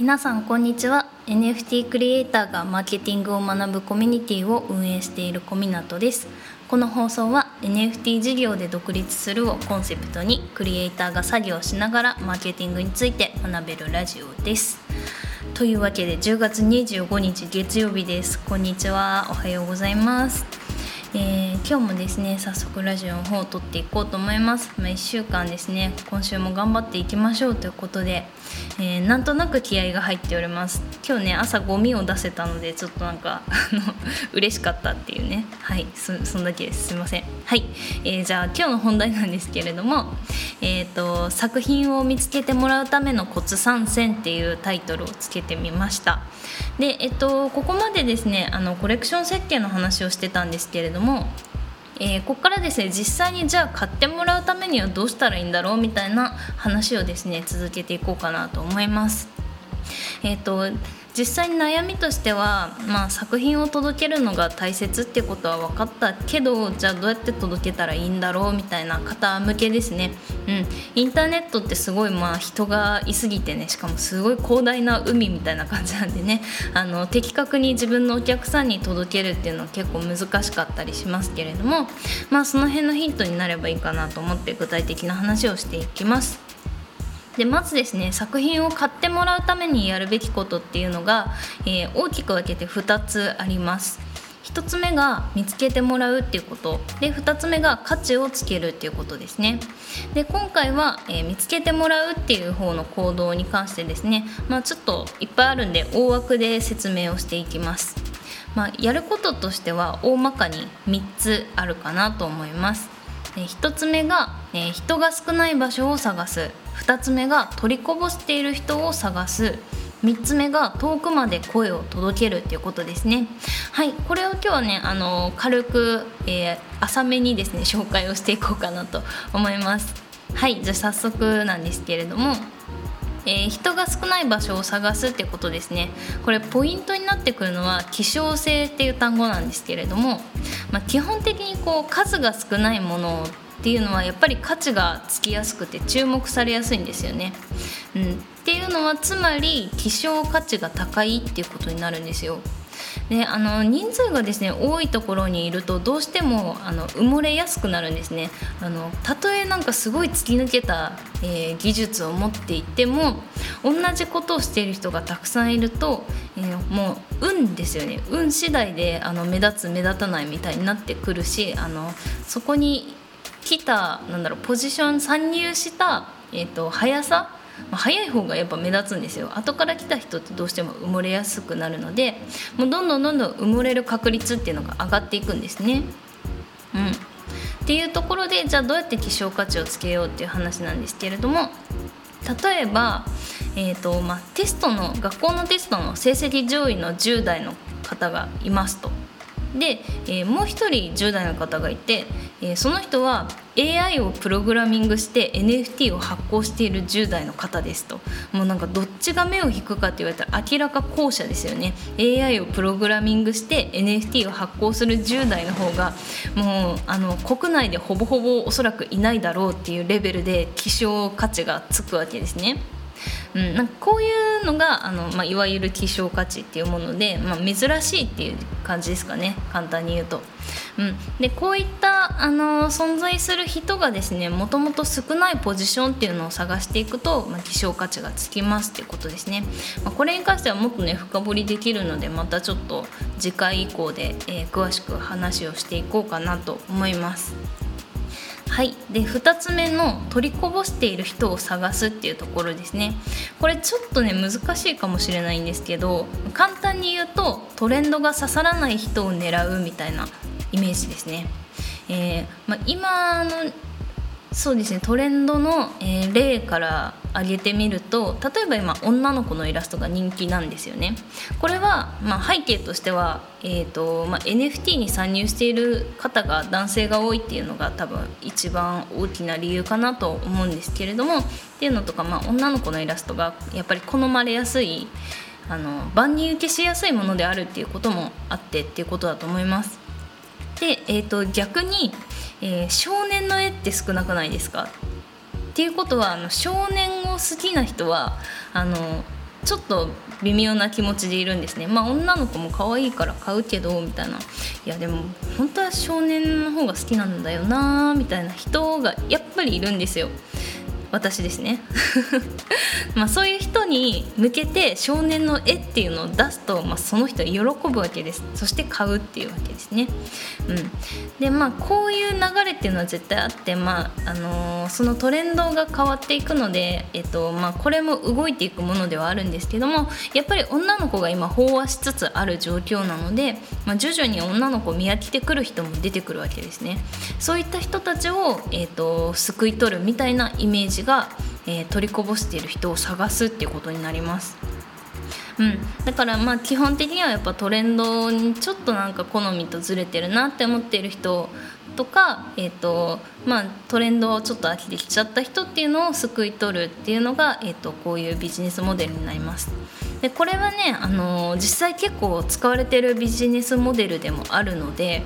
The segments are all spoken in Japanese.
皆さんこんにちは。NFT クリエイターがマーケティングを学ぶコミュニティを運営している小湊です。この放送は NFT 事業で独立するをコンセプトにクリエイターが作業しながらマーケティングについて学べるラジオです。というわけで10月25日月曜日です。こんにちは。おはようございます。えー、今日もですね早速ラジオの方を撮っていこうと思います、まあ、1週間ですね今週も頑張っていきましょうということで、えー、なんとなく気合が入っております。今日ね朝ゴミを出せたのでちょっとなんかあの 嬉しかったっていうね。はいそんだけです。すいません。はい、えー、じゃあ今日の本題なんですけれどもえーと、作品を見つけてもらうためのコツ参戦っていうタイトルをつけてみました。で、えっと、ここまでですねあのコレクション設計の話をしてたんですけれどもえー、ここからですね実際にじゃあ買ってもらうためにはどうしたらいいんだろうみたいな話をですね続けていこうかなと思います。えっと実際に悩みとしては、まあ、作品を届けるのが大切ってことは分かったけどじゃあどうやって届けたらいいんだろうみたいな方向けですね、うん、インターネットってすごいまあ人がいすぎてねしかもすごい広大な海みたいな感じなんでね。あの的確に自分のお客さんに届けるっていうのは結構難しかったりしますけれどもまあその辺のヒントになればいいかなと思って具体的な話をしていきます。でまずですね作品を買ってもらうためにやるべきことっていうのが、えー、大きく分けて2つあります。1つ目が見つけてもらうっていうこと。で2つ目が価値をつけるっていうことですね。で今回は、えー、見つけてもらうっていう方の行動に関してですね、まあ、ちょっといっぱいあるんで大枠で説明をしていきます、まあ、やることとしては大まかに3つあるかなと思います。1つ目が、えー、人が少ない場所を探す。2つ目が取りこぼしている人を探す。3つ目が遠くまで声を届けるっていうことですね。はいこれを今日はねあの軽く、えー、浅めにですね紹介をしていこうかなと思います。はいじゃあ早速なんですけれどもえー、人が少ない場所を探すってことですね。これポイントになってくるのは希少性っていう単語なんですけれども、まあ、基本的にこう数が少ないものっていうのはやっぱり価値がつきやすくて注目されやすいんですよね。うん、っていうのはつまり希少価値が高いっていうことになるんですよ。であの人数がですね多いところにいるとどうしてもあの埋もれやすくなるんですねあのたとえなんかすごい突き抜けた、えー、技術を持っていても同じことをしている人がたくさんいると、えー、もう運ですよね運次第であの目立つ目立たないみたいになってくるしあのそこに来たなんだろうポジション参入した、えーと、速さ？ま、早い方がやっぱ目立つんですよ後から来た人ってどうしても埋もれやすくなるのでもうどんどんどんどん埋もれる確率っていうのが上がっていくんですね。うん、っていうところでじゃあどうやって希少価値をつけようっていう話なんですけれども例えば、えーとまあ、テストの学校のテストの成績上位の10代の方がいますと。で、えー、もう一人10代の方がいて、えー、その人は AI をプログラミングして NFT を発行している10代の方ですともうなんかどっちが目を引くかって言われたら明らか後者ですよね AI をプログラミングして NFT を発行する10代の方がもうあの国内でほぼほぼおそらくいないだろうっていうレベルで希少価値がつくわけですね。うん、なんかこういうのがあの、まあ、いわゆる希少価値っていうもので、まあ、珍しいっていう感じですかね簡単に言うと。うん、でこういったあの存在する人がですねもともと少ないポジションっていうのを探していくと、まあ、希少価値がつきますっていうことですね、まあ、これに関してはもっとね深掘りできるのでまたちょっと次回以降で、えー、詳しく話をしていこうかなと思います。はい。で2つ目の取りこぼしている人を探すっていうところですね。これちょっとね難しいかもしれないんですけど簡単に言うとトレンドが刺さらない人を狙うみたいなイメージですね、えーまあ、今のそうですねトレンドの、えー、例から挙げてみると例えば今女の子のイラストが人気なんですよねこれは、まあ、背景としては、えーとまあ、NFT に参入している方が男性が多いっていうのが多分一番大きな理由かなと思うんですけれどもっていうのとか、まあ、女の子のイラストがやっぱり好まれやすいあの万人受けしやすいものであるっていうこともあってっていうことだと思います。で、えーと逆にえー、少年の絵って少なくないですか？ていうことはあの少年を好きな人はあのちょっと微妙な気持ちでいるんですね。まあ女の子も可愛いから買うけどみたいな。いやでも本当は少年の方が好きなんだよなみたいな人がやっぱりいるんですよ。私ですね まあそういう人に向けて少年の絵っていうのを出すと、まあ、その人喜ぶわけですそして買うっていうわけですね。うん、でまあこういう流れっていうのは絶対あって、まああのー、そのトレンドが変わっていくので、えっとまあ、これも動いていくものではあるんですけどもやっぱり女の子が今飽和しつつある状況なので、まあ、徐々に女の子を見飽きてくる人も出てくるわけですね。そういった人たちを、えーと、と救い取るみたいなイメージが、えー、取りこぼしている人を探すっていうことになります。うん、だからまあ基本的にはやっぱトレンドにちょっとなんか好みとずれてるなって思っている人とか、えーとまあ、トレンドをちょっと飽きてきちゃった人っていうのを救い取るっていうのが、えーと、こういうビジネスモデルになります。でこれはね、あのー、実際結構使われてるビジネスモデルでもあるので、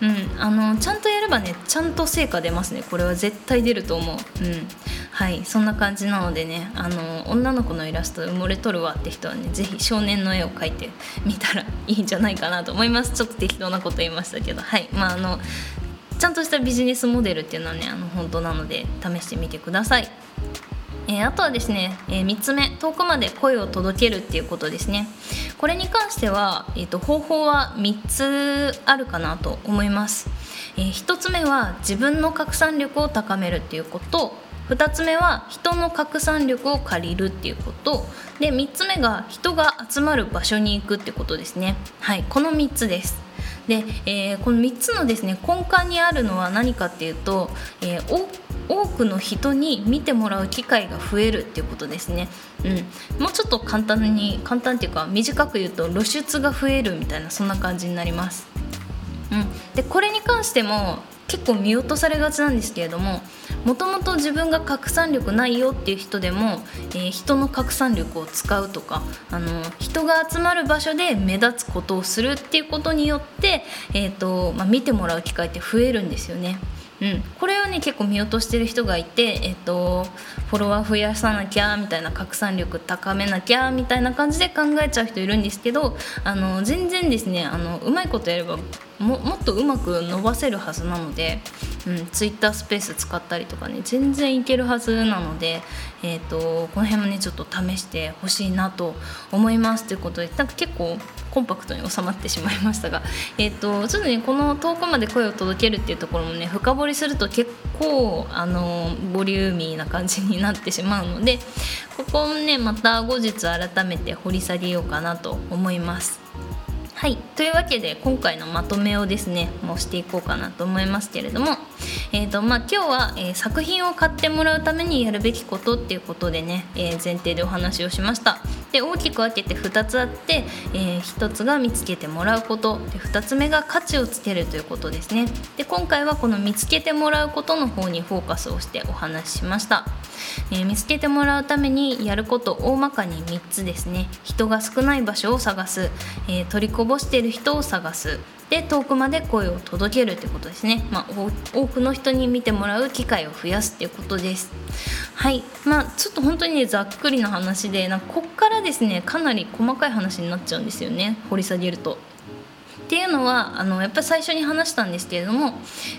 うん、あのちゃんとやればねちゃんと成果出ますね。これは絶対出ると思う、うん、はいそんな感じなのでねあの女の子のイラスト埋もれとるわって人はね是非少年の絵を描いてみたらいいんじゃないかなと思います。ちょっと適当なこと言いましたけど。はいまああのちゃんとしたビジネスモデルっていうのはねあの本当なので試してみてください。えー、あとはですね、えー、3つ目遠くまで声を届けるっていうことですね。これに関しては、えーと、方法は3つあるかなと思います、えー、1つ目は自分の拡散力を高めるっていうこと。2つ目は人の拡散力を借りるっていうこと。で3つ目が人が集まる場所に行くってことですね。はいこの3つです。で、えー、この3つのですね根幹にあるのは何かっていうと、えー、多くの人に見てもらう機会が増えるっていうことですね、うん、もうちょっと簡単に簡単っていうか短く言うと露出が増えるみたいなそんな感じになります、うん、でこれに関しても結構見落とされがちなんですけれどももともと自分が拡散力ないよっていう人でも、えー、人の拡散力を使うとかあの人が集まる場所で目立つことをするっていうことによって、えーとまあ、見てもらう機会って増えるんですよね。うん、これをね結構見落としてる人がいて、えっと、フォロワー増やさなきゃみたいな拡散力高めなきゃみたいな感じで考えちゃう人いるんですけどあの全然ですねあのうまいことやればももっとうまく伸ばせるはずなので、うん、ツイッタースペース使ったりとかね全然いけるはずなので、えーと、この辺もねちょっと試してほしいなと思いますということでなんか結構コンパクトに収まってしまいましたが、えーと、ちょっとねこの遠くまで声を届けるっていうところもね深掘りすると結構あのボリューミーな感じになってしまうのでここをねまた後日改めて掘り下げようかなと思います。はい。というわけで今回のまとめをですねもうしていこうかなと思いますけれども、えーとまあ、今日は、えー、作品を買ってもらうためにやるべきことっていうことでね、えー、前提でお話をしました。で大きく分けて2つあって、えー、1つが見つけてもらうこと。で2つ目が価値をつけるということですね。で今回はこの見つけてもらうことの方にフォーカスをしてお話ししました。えー、見つけてもらうためにやること大まかに3つですね。人が少ない場所を探す、えー、取りこぼしている人を探す。で遠くまで声を届けるってことですね、まあ、多くの人に見てもらう機会を増やすっていうことです。はい。まあちょっと本当にねざっくりな話でなんかこっからですねかなり細かい話になっちゃうんですよね。掘り下げると。っていうのはあのやっぱり最初に話したんですけれども、えっ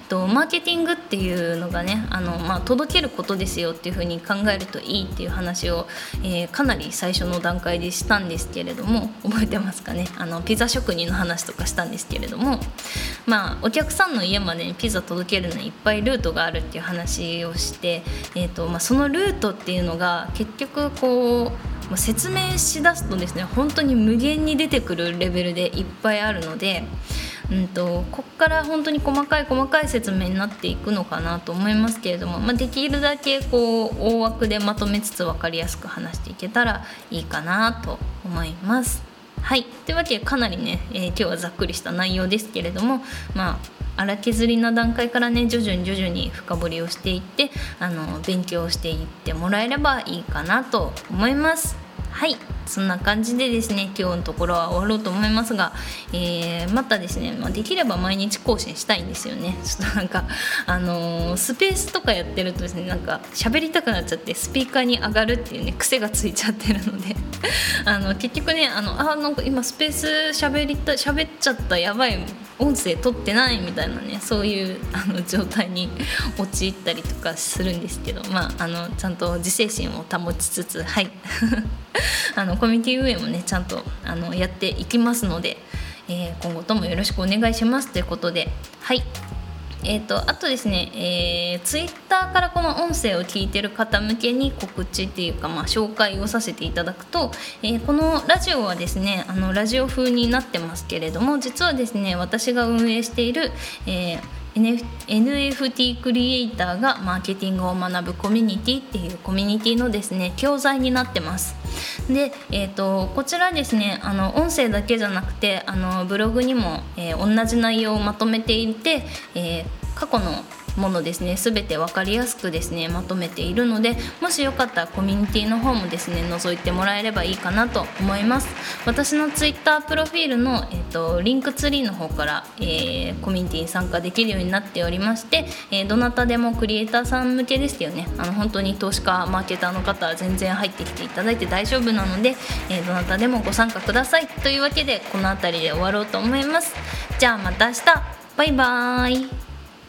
と、マーケティングっていうのがねあの、まあ、届けることですよっていうふうに考えるといいっていう話を、えー、かなり最初の段階でしたんですけれども覚えてますかね？あのピザ職人の話とかしたんですけれども、まあ、お客さんの家までにピザ届けるのにいっぱいルートがあるっていう話をして、えーとまあ、そのルートっていうのが結局こうまあ、説明しだすとですね本当に無限に出てくるレベルでいっぱいあるので、うんと、こっから本当に細かい細かい説明になっていくのかなと思いますけれども、まあ、できるだけこう大枠でまとめつつ分かりやすく話していけたらいいかなと思います。はいというわけでかなりね、えー、今日はざっくりした内容ですけれどもまあ荒削りな段階からね徐々に徐々に深掘りをしていってあの勉強していってもらえればいいかなと思います。はいそんな感じでですね今日のところは終わろうと思いますが、えー、またですね、まあ、できれば毎日更新したいんですよね。ちょっとなんかあのー、スペースとかやってるとですねなんか喋りたくなっちゃってスピーカーに上がるっていうね癖がついちゃってるので。あの結局ねあのあなんか今スペース喋りた喋っちゃったやばい音声取ってないみたいなねそういうあの状態に陥ったりとかするんですけどまああのちゃんと自制心を保ちつつはい。あのコミュニティ運営もねちゃんとあのやっていきますので、えー、今後ともよろしくお願いしますということではい。えーと、あとですね、えー、ツイッターからこの音声を聞いてる方向けに告知っていうか、まあ、紹介をさせていただくと、えー、このラジオはですねあのラジオ風になってますけれども実はですね私が運営している、えー NFT クリエイターがマーケティングを学ぶコミュニティっていうコミュニティのですね教材になってます。で、えーと、こちらですねあの音声だけじゃなくてあのブログにも、えー、同じ内容をまとめていて、えー、過去のものですね。全て分かりやすくですねまとめているのでもしよかったらコミュニティの方もですね覗いてもらえればいいかなと思います。私の Twitter プロフィールの、えーと、リンクツリーの方から、えー、コミュニティに参加できるようになっておりまして、えー、どなたでもクリエイターさん向けですよね。あの本当に投資家マーケターの方は全然入ってきていただいて大丈夫なので、えー、どなたでもご参加ください。というわけでこの辺りで終わろうと思います。じゃあまた明日。バイバーイ。